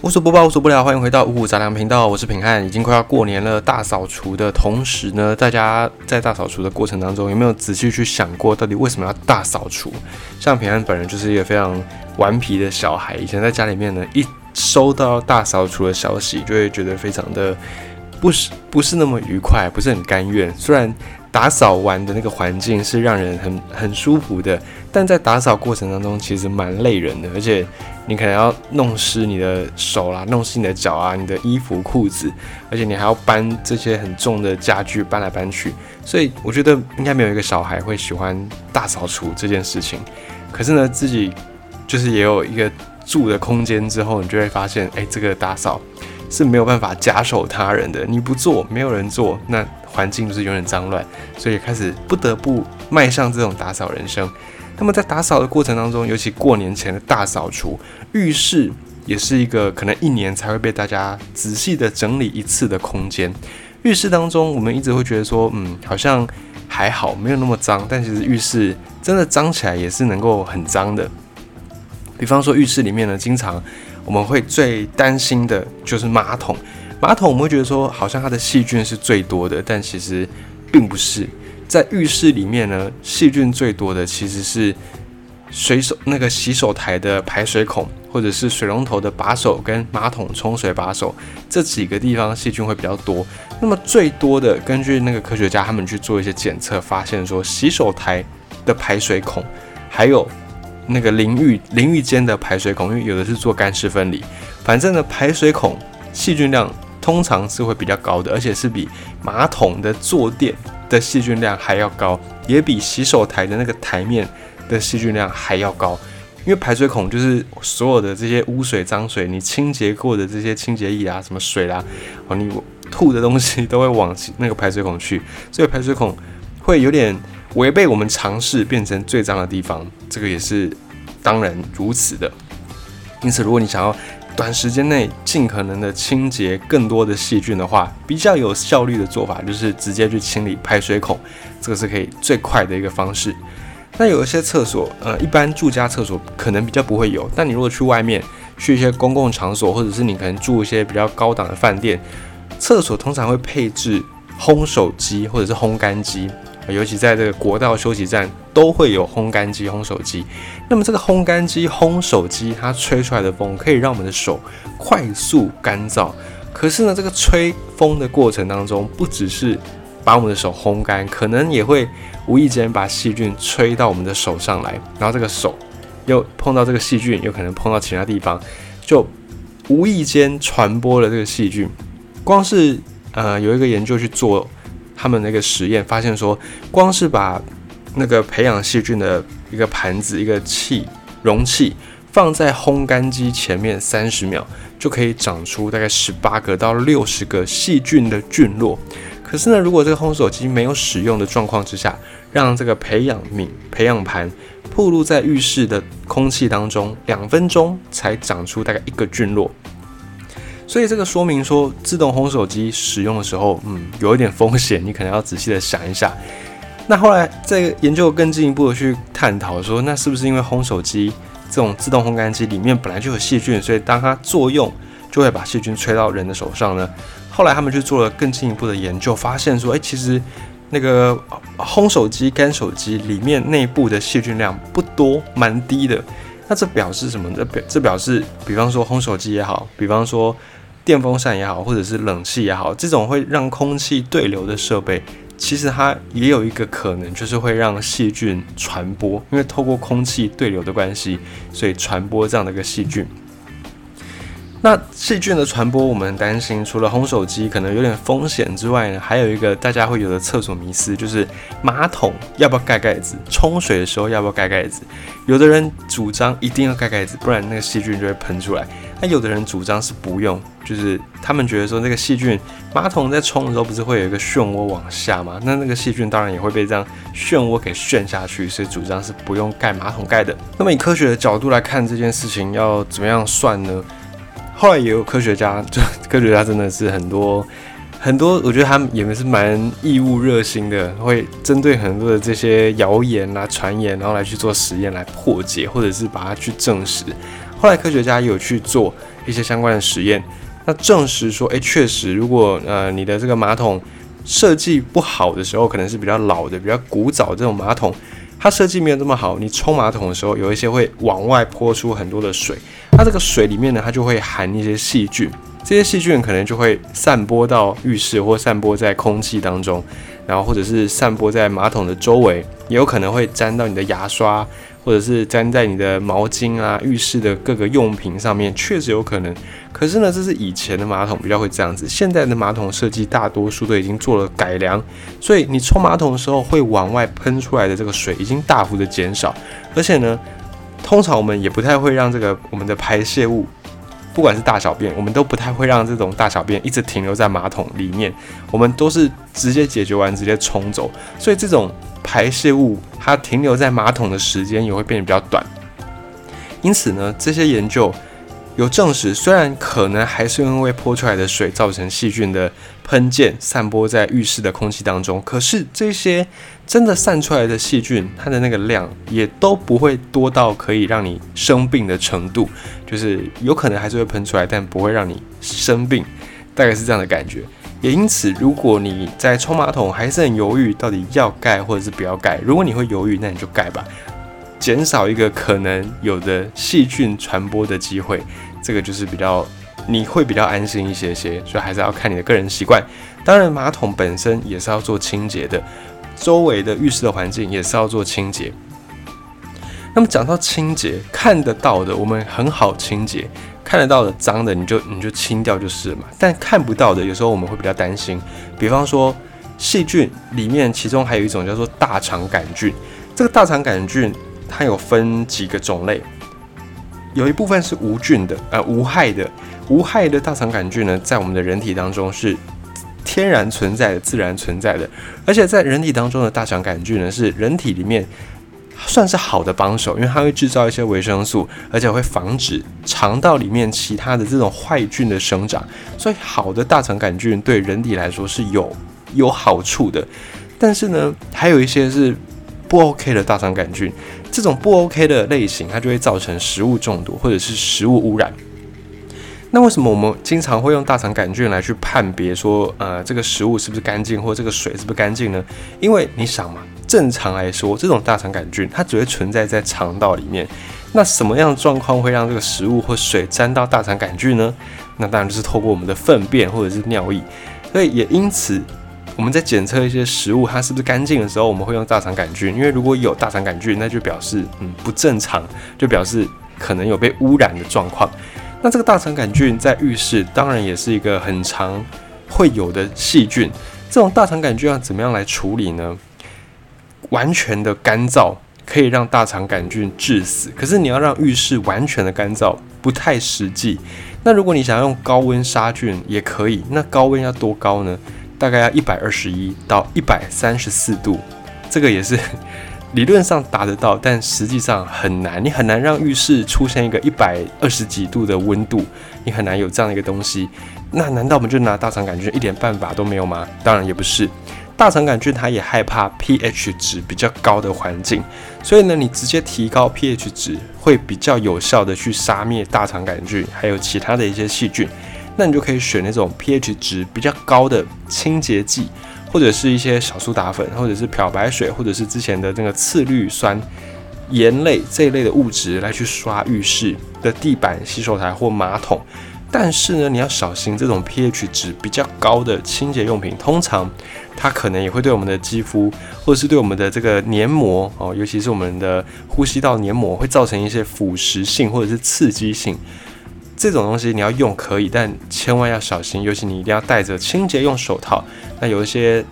无所播报，无所不聊，欢迎回到五谷杂粮频道，我是平汉。已经快要过年了，大扫除的同时呢，大家在大扫除的过程当中，有没有仔细去想过，到底为什么要大扫除？像平汉本人就是一个非常顽皮的小孩，以前在家里面呢，一收到大扫除的消息，就会觉得非常的不是不是那么愉快，不是很甘愿。虽然打扫完的那个环境是让人很很舒服的，但在打扫过程当中，其实蛮累人的，而且。你可能要弄湿你的手啦，弄湿你的脚啊，你的衣服裤子，而且你还要搬这些很重的家具搬来搬去，所以我觉得应该没有一个小孩会喜欢大扫除这件事情。可是呢，自己就是也有一个住的空间之后，你就会发现，哎，这个打扫是没有办法假手他人的，你不做，没有人做，那环境就是永远脏乱，所以开始不得不迈向这种打扫人生。那么在打扫的过程当中，尤其过年前的大扫除，浴室也是一个可能一年才会被大家仔细的整理一次的空间。浴室当中，我们一直会觉得说，嗯，好像还好，没有那么脏。但其实浴室真的脏起来也是能够很脏的。比方说浴室里面呢，经常我们会最担心的就是马桶。马桶我们会觉得说，好像它的细菌是最多的，但其实并不是。在浴室里面呢，细菌最多的其实是水手那个洗手台的排水孔，或者是水龙头的把手跟马桶冲水把手这几个地方细菌会比较多。那么最多的，根据那个科学家他们去做一些检测，发现说洗手台的排水孔，还有那个淋浴淋浴间的排水孔，因为有的是做干湿分离，反正呢排水孔细菌量通常是会比较高的，而且是比马桶的坐垫。的细菌量还要高，也比洗手台的那个台面的细菌量还要高，因为排水孔就是所有的这些污水、脏水，你清洁过的这些清洁液啊、什么水啦，哦，你吐的东西都会往那个排水孔去，所以排水孔会有点违背我们尝试变成最脏的地方，这个也是当然如此的。因此，如果你想要短时间内尽可能的清洁更多的细菌的话，比较有效率的做法就是直接去清理排水孔，这个是可以最快的一个方式。那有一些厕所，呃，一般住家厕所可能比较不会有，但你如果去外面，去一些公共场所，或者是你可能住一些比较高档的饭店，厕所通常会配置烘手机或者是烘干机。尤其在这个国道休息站，都会有烘干机、烘手机。那么这个烘干机、烘手机，它吹出来的风可以让我们的手快速干燥。可是呢，这个吹风的过程当中，不只是把我们的手烘干，可能也会无意间把细菌吹到我们的手上来。然后这个手又碰到这个细菌，有可能碰到其他地方，就无意间传播了这个细菌。光是呃有一个研究去做。他们那个实验发现说，光是把那个培养细菌的一个盘子、一个器容器放在烘干机前面三十秒，就可以长出大概十八个到六十个细菌的菌落。可是呢，如果这个烘手机没有使用的状况之下，让这个培养皿、培养盘暴露在浴室的空气当中，两分钟才长出大概一个菌落。所以这个说明说，自动烘手机使用的时候，嗯，有一点风险，你可能要仔细的想一下。那后来在研究更进一步的去探讨说，那是不是因为烘手机这种自动烘干机里面本来就有细菌，所以当它作用就会把细菌吹到人的手上呢？后来他们去做了更进一步的研究，发现说，哎，其实那个烘手机、干手机里面内部的细菌量不多，蛮低的。那这表示什么？这表这表示，比方说烘手机也好，比方说。电风扇也好，或者是冷气也好，这种会让空气对流的设备，其实它也有一个可能，就是会让细菌传播，因为透过空气对流的关系，所以传播这样的一个细菌。那细菌的传播，我们担心除了烘手机可能有点风险之外呢，还有一个大家会有的厕所迷思，就是马桶要不要盖盖子？冲水的时候要不要盖盖子？有的人主张一定要盖盖子，不然那个细菌就会喷出来。那有的人主张是不用，就是他们觉得说那个细菌，马桶在冲的时候不是会有一个漩涡往下吗？那那个细菌当然也会被这样漩涡给旋下去，所以主张是不用盖马桶盖的。那么以科学的角度来看这件事情要怎么样算呢？后来也有科学家，就科学家真的是很多很多，我觉得他们也是蛮义务热心的，会针对很多的这些谣言啊、传言，然后来去做实验来破解，或者是把它去证实。后来科学家有去做，一些相关的实验，那证实说，诶，确实，如果呃你的这个马桶设计不好的时候，可能是比较老的、比较古早这种马桶，它设计没有这么好，你冲马桶的时候，有一些会往外泼出很多的水，它这个水里面呢，它就会含一些细菌。这些细菌可能就会散播到浴室或散播在空气当中，然后或者是散播在马桶的周围，也有可能会沾到你的牙刷，或者是沾在你的毛巾啊、浴室的各个用品上面，确实有可能。可是呢，这是以前的马桶比较会这样子，现在的马桶设计大多数都已经做了改良，所以你冲马桶的时候会往外喷出来的这个水已经大幅的减少，而且呢，通常我们也不太会让这个我们的排泄物。不管是大小便，我们都不太会让这种大小便一直停留在马桶里面，我们都是直接解决完直接冲走，所以这种排泄物它停留在马桶的时间也会变得比较短。因此呢，这些研究。有证实，虽然可能还是因为泼出来的水造成细菌的喷溅，散播在浴室的空气当中，可是这些真的散出来的细菌，它的那个量也都不会多到可以让你生病的程度，就是有可能还是会喷出来，但不会让你生病，大概是这样的感觉。也因此，如果你在冲马桶还是很犹豫，到底要盖或者是不要盖，如果你会犹豫，那你就盖吧，减少一个可能有的细菌传播的机会。这个就是比较，你会比较安心一些些，所以还是要看你的个人习惯。当然，马桶本身也是要做清洁的，周围的浴室的环境也是要做清洁。那么讲到清洁，看得到的我们很好清洁，看得到的脏的你就你就清掉就是了嘛。但看不到的，有时候我们会比较担心。比方说细菌里面，其中还有一种叫做大肠杆菌。这个大肠杆菌它有分几个种类。有一部分是无菌的，呃，无害的，无害的大肠杆菌呢，在我们的人体当中是天然存在的、自然存在的，而且在人体当中的大肠杆菌呢，是人体里面算是好的帮手，因为它会制造一些维生素，而且会防止肠道里面其他的这种坏菌的生长，所以好的大肠杆菌对人体来说是有有好处的。但是呢，还有一些是不 OK 的大肠杆菌。这种不 OK 的类型，它就会造成食物中毒或者是食物污染。那为什么我们经常会用大肠杆菌来去判别说，呃，这个食物是不是干净，或这个水是不是干净呢？因为你想嘛，正常来说，这种大肠杆菌它只会存在在肠道里面。那什么样的状况会让这个食物或水沾到大肠杆菌呢？那当然就是透过我们的粪便或者是尿液。所以也因此。我们在检测一些食物它是不是干净的时候，我们会用大肠杆菌，因为如果有大肠杆菌，那就表示嗯不正常，就表示可能有被污染的状况。那这个大肠杆菌在浴室当然也是一个很常会有的细菌。这种大肠杆菌要怎么样来处理呢？完全的干燥可以让大肠杆菌致死，可是你要让浴室完全的干燥不太实际。那如果你想要用高温杀菌也可以，那高温要多高呢？大概要一百二十一到一百三十四度，这个也是 理论上达得到，但实际上很难。你很难让浴室出现一个一百二十几度的温度，你很难有这样的一个东西。那难道我们就拿大肠杆菌一点办法都没有吗？当然也不是。大肠杆菌它也害怕 pH 值比较高的环境，所以呢，你直接提高 pH 值会比较有效的去杀灭大肠杆菌，还有其他的一些细菌。那你就可以选那种 pH 值比较高的清洁剂，或者是一些小苏打粉，或者是漂白水，或者是之前的那个次氯酸盐类这一类的物质来去刷浴室的地板、洗手台或马桶。但是呢，你要小心这种 pH 值比较高的清洁用品，通常它可能也会对我们的肌肤，或者是对我们的这个黏膜哦，尤其是我们的呼吸道黏膜，会造成一些腐蚀性或者是刺激性。这种东西你要用可以，但千万要小心，尤其你一定要戴着清洁用手套。那有一些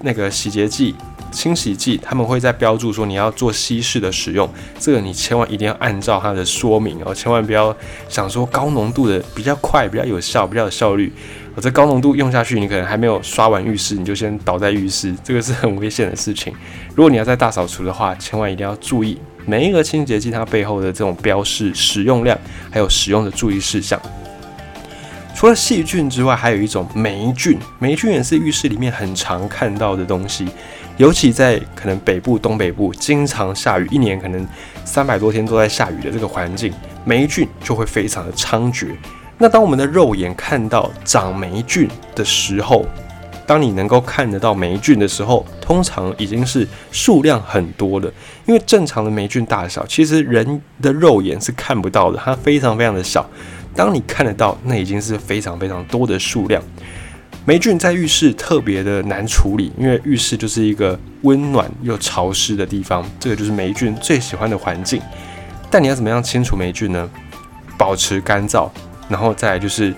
那个洗洁剂、清洗剂，他们会在标注说你要做稀释的使用，这个你千万一定要按照它的说明哦，千万不要想说高浓度的比较快、比较有效、比较有效率。我这高浓度用下去，你可能还没有刷完浴室，你就先倒在浴室，这个是很危险的事情。如果你要在大扫除的话，千万一定要注意。每一个清洁剂它背后的这种标示、使用量，还有使用的注意事项。除了细菌之外，还有一种霉菌。霉菌也是浴室里面很常看到的东西，尤其在可能北部、东北部经常下雨，一年可能三百多天都在下雨的这个环境，霉菌就会非常的猖獗。那当我们的肉眼看到长霉菌的时候，当你能够看得到霉菌的时候，通常已经是数量很多了。因为正常的霉菌大小，其实人的肉眼是看不到的，它非常非常的小。当你看得到，那已经是非常非常多的数量。霉菌在浴室特别的难处理，因为浴室就是一个温暖又潮湿的地方，这个就是霉菌最喜欢的环境。但你要怎么样清除霉菌呢？保持干燥，然后再来就是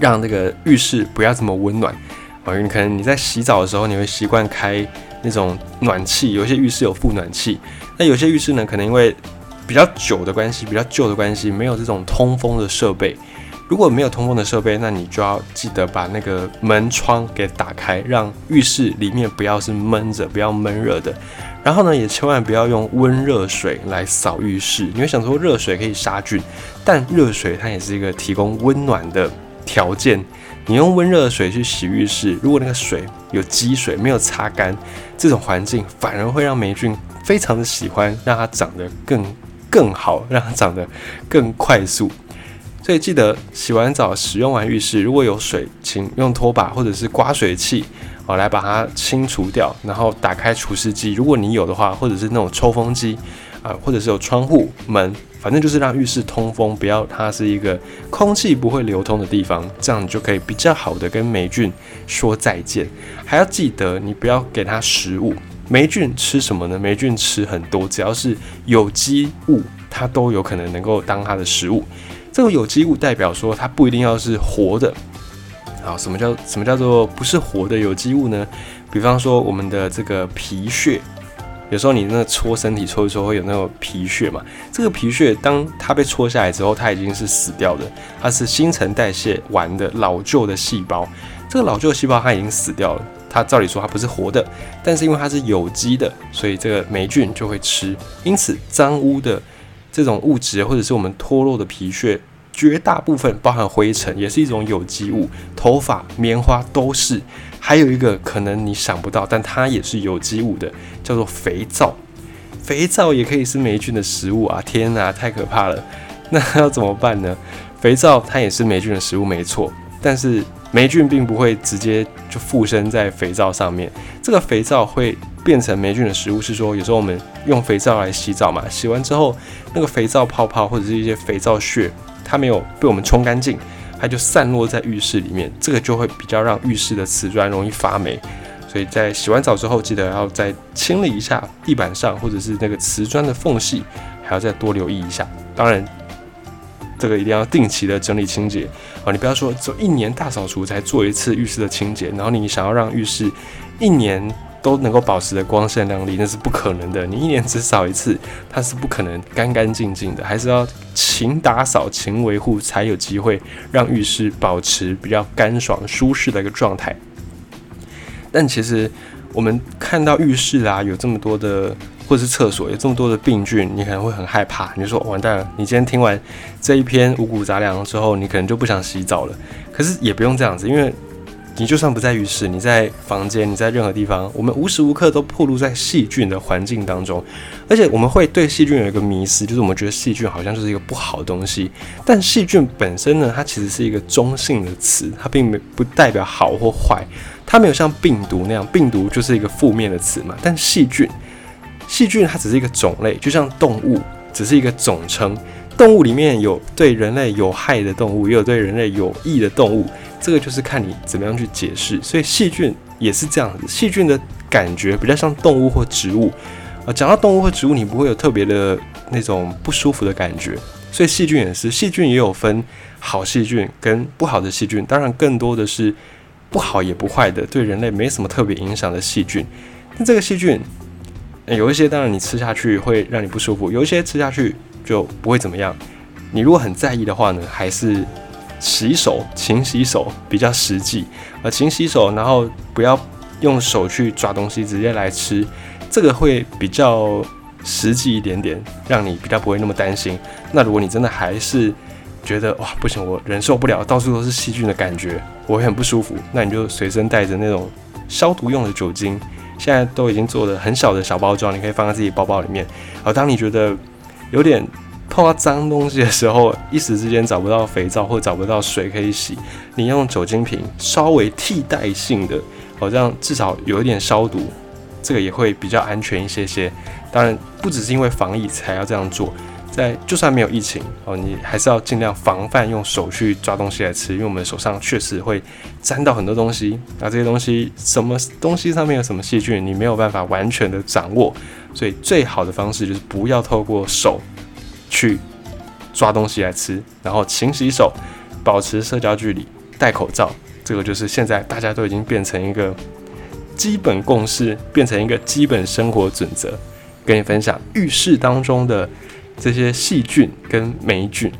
让那个浴室不要这么温暖。啊，你可能你在洗澡的时候，你会习惯开那种暖气，有些浴室有附暖气。那有些浴室呢，可能因为比较久的关系，比较旧的关系，没有这种通风的设备。如果没有通风的设备，那你就要记得把那个门窗给打开，让浴室里面不要是闷着，不要闷热的。然后呢，也千万不要用温热水来扫浴室。你会想说热水可以杀菌，但热水它也是一个提供温暖的条件。你用温热的水去洗浴室，如果那个水有积水，没有擦干，这种环境反而会让霉菌非常的喜欢，让它长得更更好，让它长得更快速。所以记得洗完澡、使用完浴室，如果有水，请用拖把或者是刮水器哦来把它清除掉。然后打开除湿机，如果你有的话，或者是那种抽风机啊，或者是有窗户门，反正就是让浴室通风，不要它是一个空气不会流通的地方，这样你就可以比较好的跟霉菌说再见。还要记得，你不要给它食物。霉菌吃什么呢？霉菌吃很多，只要是有机物，它都有可能能够当它的食物。这个有机物代表说它不一定要是活的，好，什么叫什么叫做不是活的有机物呢？比方说我们的这个皮屑，有时候你那搓身体搓一搓会有那种皮屑嘛，这个皮屑当它被搓下来之后，它已经是死掉的，它是新陈代谢完的老旧的细胞，这个老旧的细胞它已经死掉了，它照理说它不是活的，但是因为它是有机的，所以这个霉菌就会吃，因此脏污的。这种物质，或者是我们脱落的皮屑，绝大部分包含灰尘，也是一种有机物。头发、棉花都是。还有一个可能你想不到，但它也是有机物的，叫做肥皂。肥皂也可以是霉菌的食物啊！天哪，太可怕了。那要怎么办呢？肥皂它也是霉菌的食物，没错。但是霉菌并不会直接就附身在肥皂上面，这个肥皂会。变成霉菌的食物是说，有时候我们用肥皂来洗澡嘛，洗完之后那个肥皂泡泡或者是一些肥皂屑，它没有被我们冲干净，它就散落在浴室里面，这个就会比较让浴室的瓷砖容易发霉。所以在洗完澡之后，记得要再清理一下地板上或者是那个瓷砖的缝隙，还要再多留意一下。当然，这个一定要定期的整理清洁啊！你不要说做一年大扫除才做一次浴室的清洁，然后你想要让浴室一年。都能够保持的光鲜亮丽，那是不可能的。你一年只扫一次，它是不可能干干净净的，还是要勤打扫、勤维护，才有机会让浴室保持比较干爽、舒适的一个状态。但其实我们看到浴室啊，有这么多的，或是厕所有这么多的病菌，你可能会很害怕。你说完蛋了，你今天听完这一篇五谷杂粮之后，你可能就不想洗澡了。可是也不用这样子，因为。你就算不在浴室，你在房间，你在任何地方，我们无时无刻都暴露在细菌的环境当中，而且我们会对细菌有一个迷思，就是我们觉得细菌好像就是一个不好的东西。但细菌本身呢，它其实是一个中性的词，它并没不代表好或坏，它没有像病毒那样，病毒就是一个负面的词嘛。但细菌，细菌它只是一个种类，就像动物只是一个总称，动物里面有对人类有害的动物，也有对人类有益的动物。这个就是看你怎么样去解释，所以细菌也是这样子。细菌的感觉比较像动物或植物啊。讲到动物或植物，你不会有特别的那种不舒服的感觉。所以细菌也是，细菌也有分好细菌跟不好的细菌。当然，更多的是不好也不坏的，对人类没什么特别影响的细菌。那这个细菌有一些，当然你吃下去会让你不舒服；有一些吃下去就不会怎么样。你如果很在意的话呢，还是。洗手，勤洗手比较实际。呃，勤洗手，然后不要用手去抓东西，直接来吃，这个会比较实际一点点，让你比较不会那么担心。那如果你真的还是觉得哇不行，我忍受不了，到处都是细菌的感觉，我会很不舒服，那你就随身带着那种消毒用的酒精，现在都已经做的很小的小包装，你可以放在自己包包里面。而当你觉得有点碰到脏东西的时候，一时之间找不到肥皂或找不到水可以洗，你用酒精瓶稍微替代性的，好像至少有一点消毒，这个也会比较安全一些些。当然，不只是因为防疫才要这样做。在就算没有疫情哦，你还是要尽量防范用手去抓东西来吃，因为我们手上确实会沾到很多东西。那这些东西什么东西上面有什么细菌，你没有办法完全的掌握，所以最好的方式就是不要透过手去抓东西来吃，然后勤洗手，保持社交距离，戴口罩。这个就是现在大家都已经变成一个基本共识，变成一个基本生活准则。跟你分享浴室当中的。这些细菌跟霉菌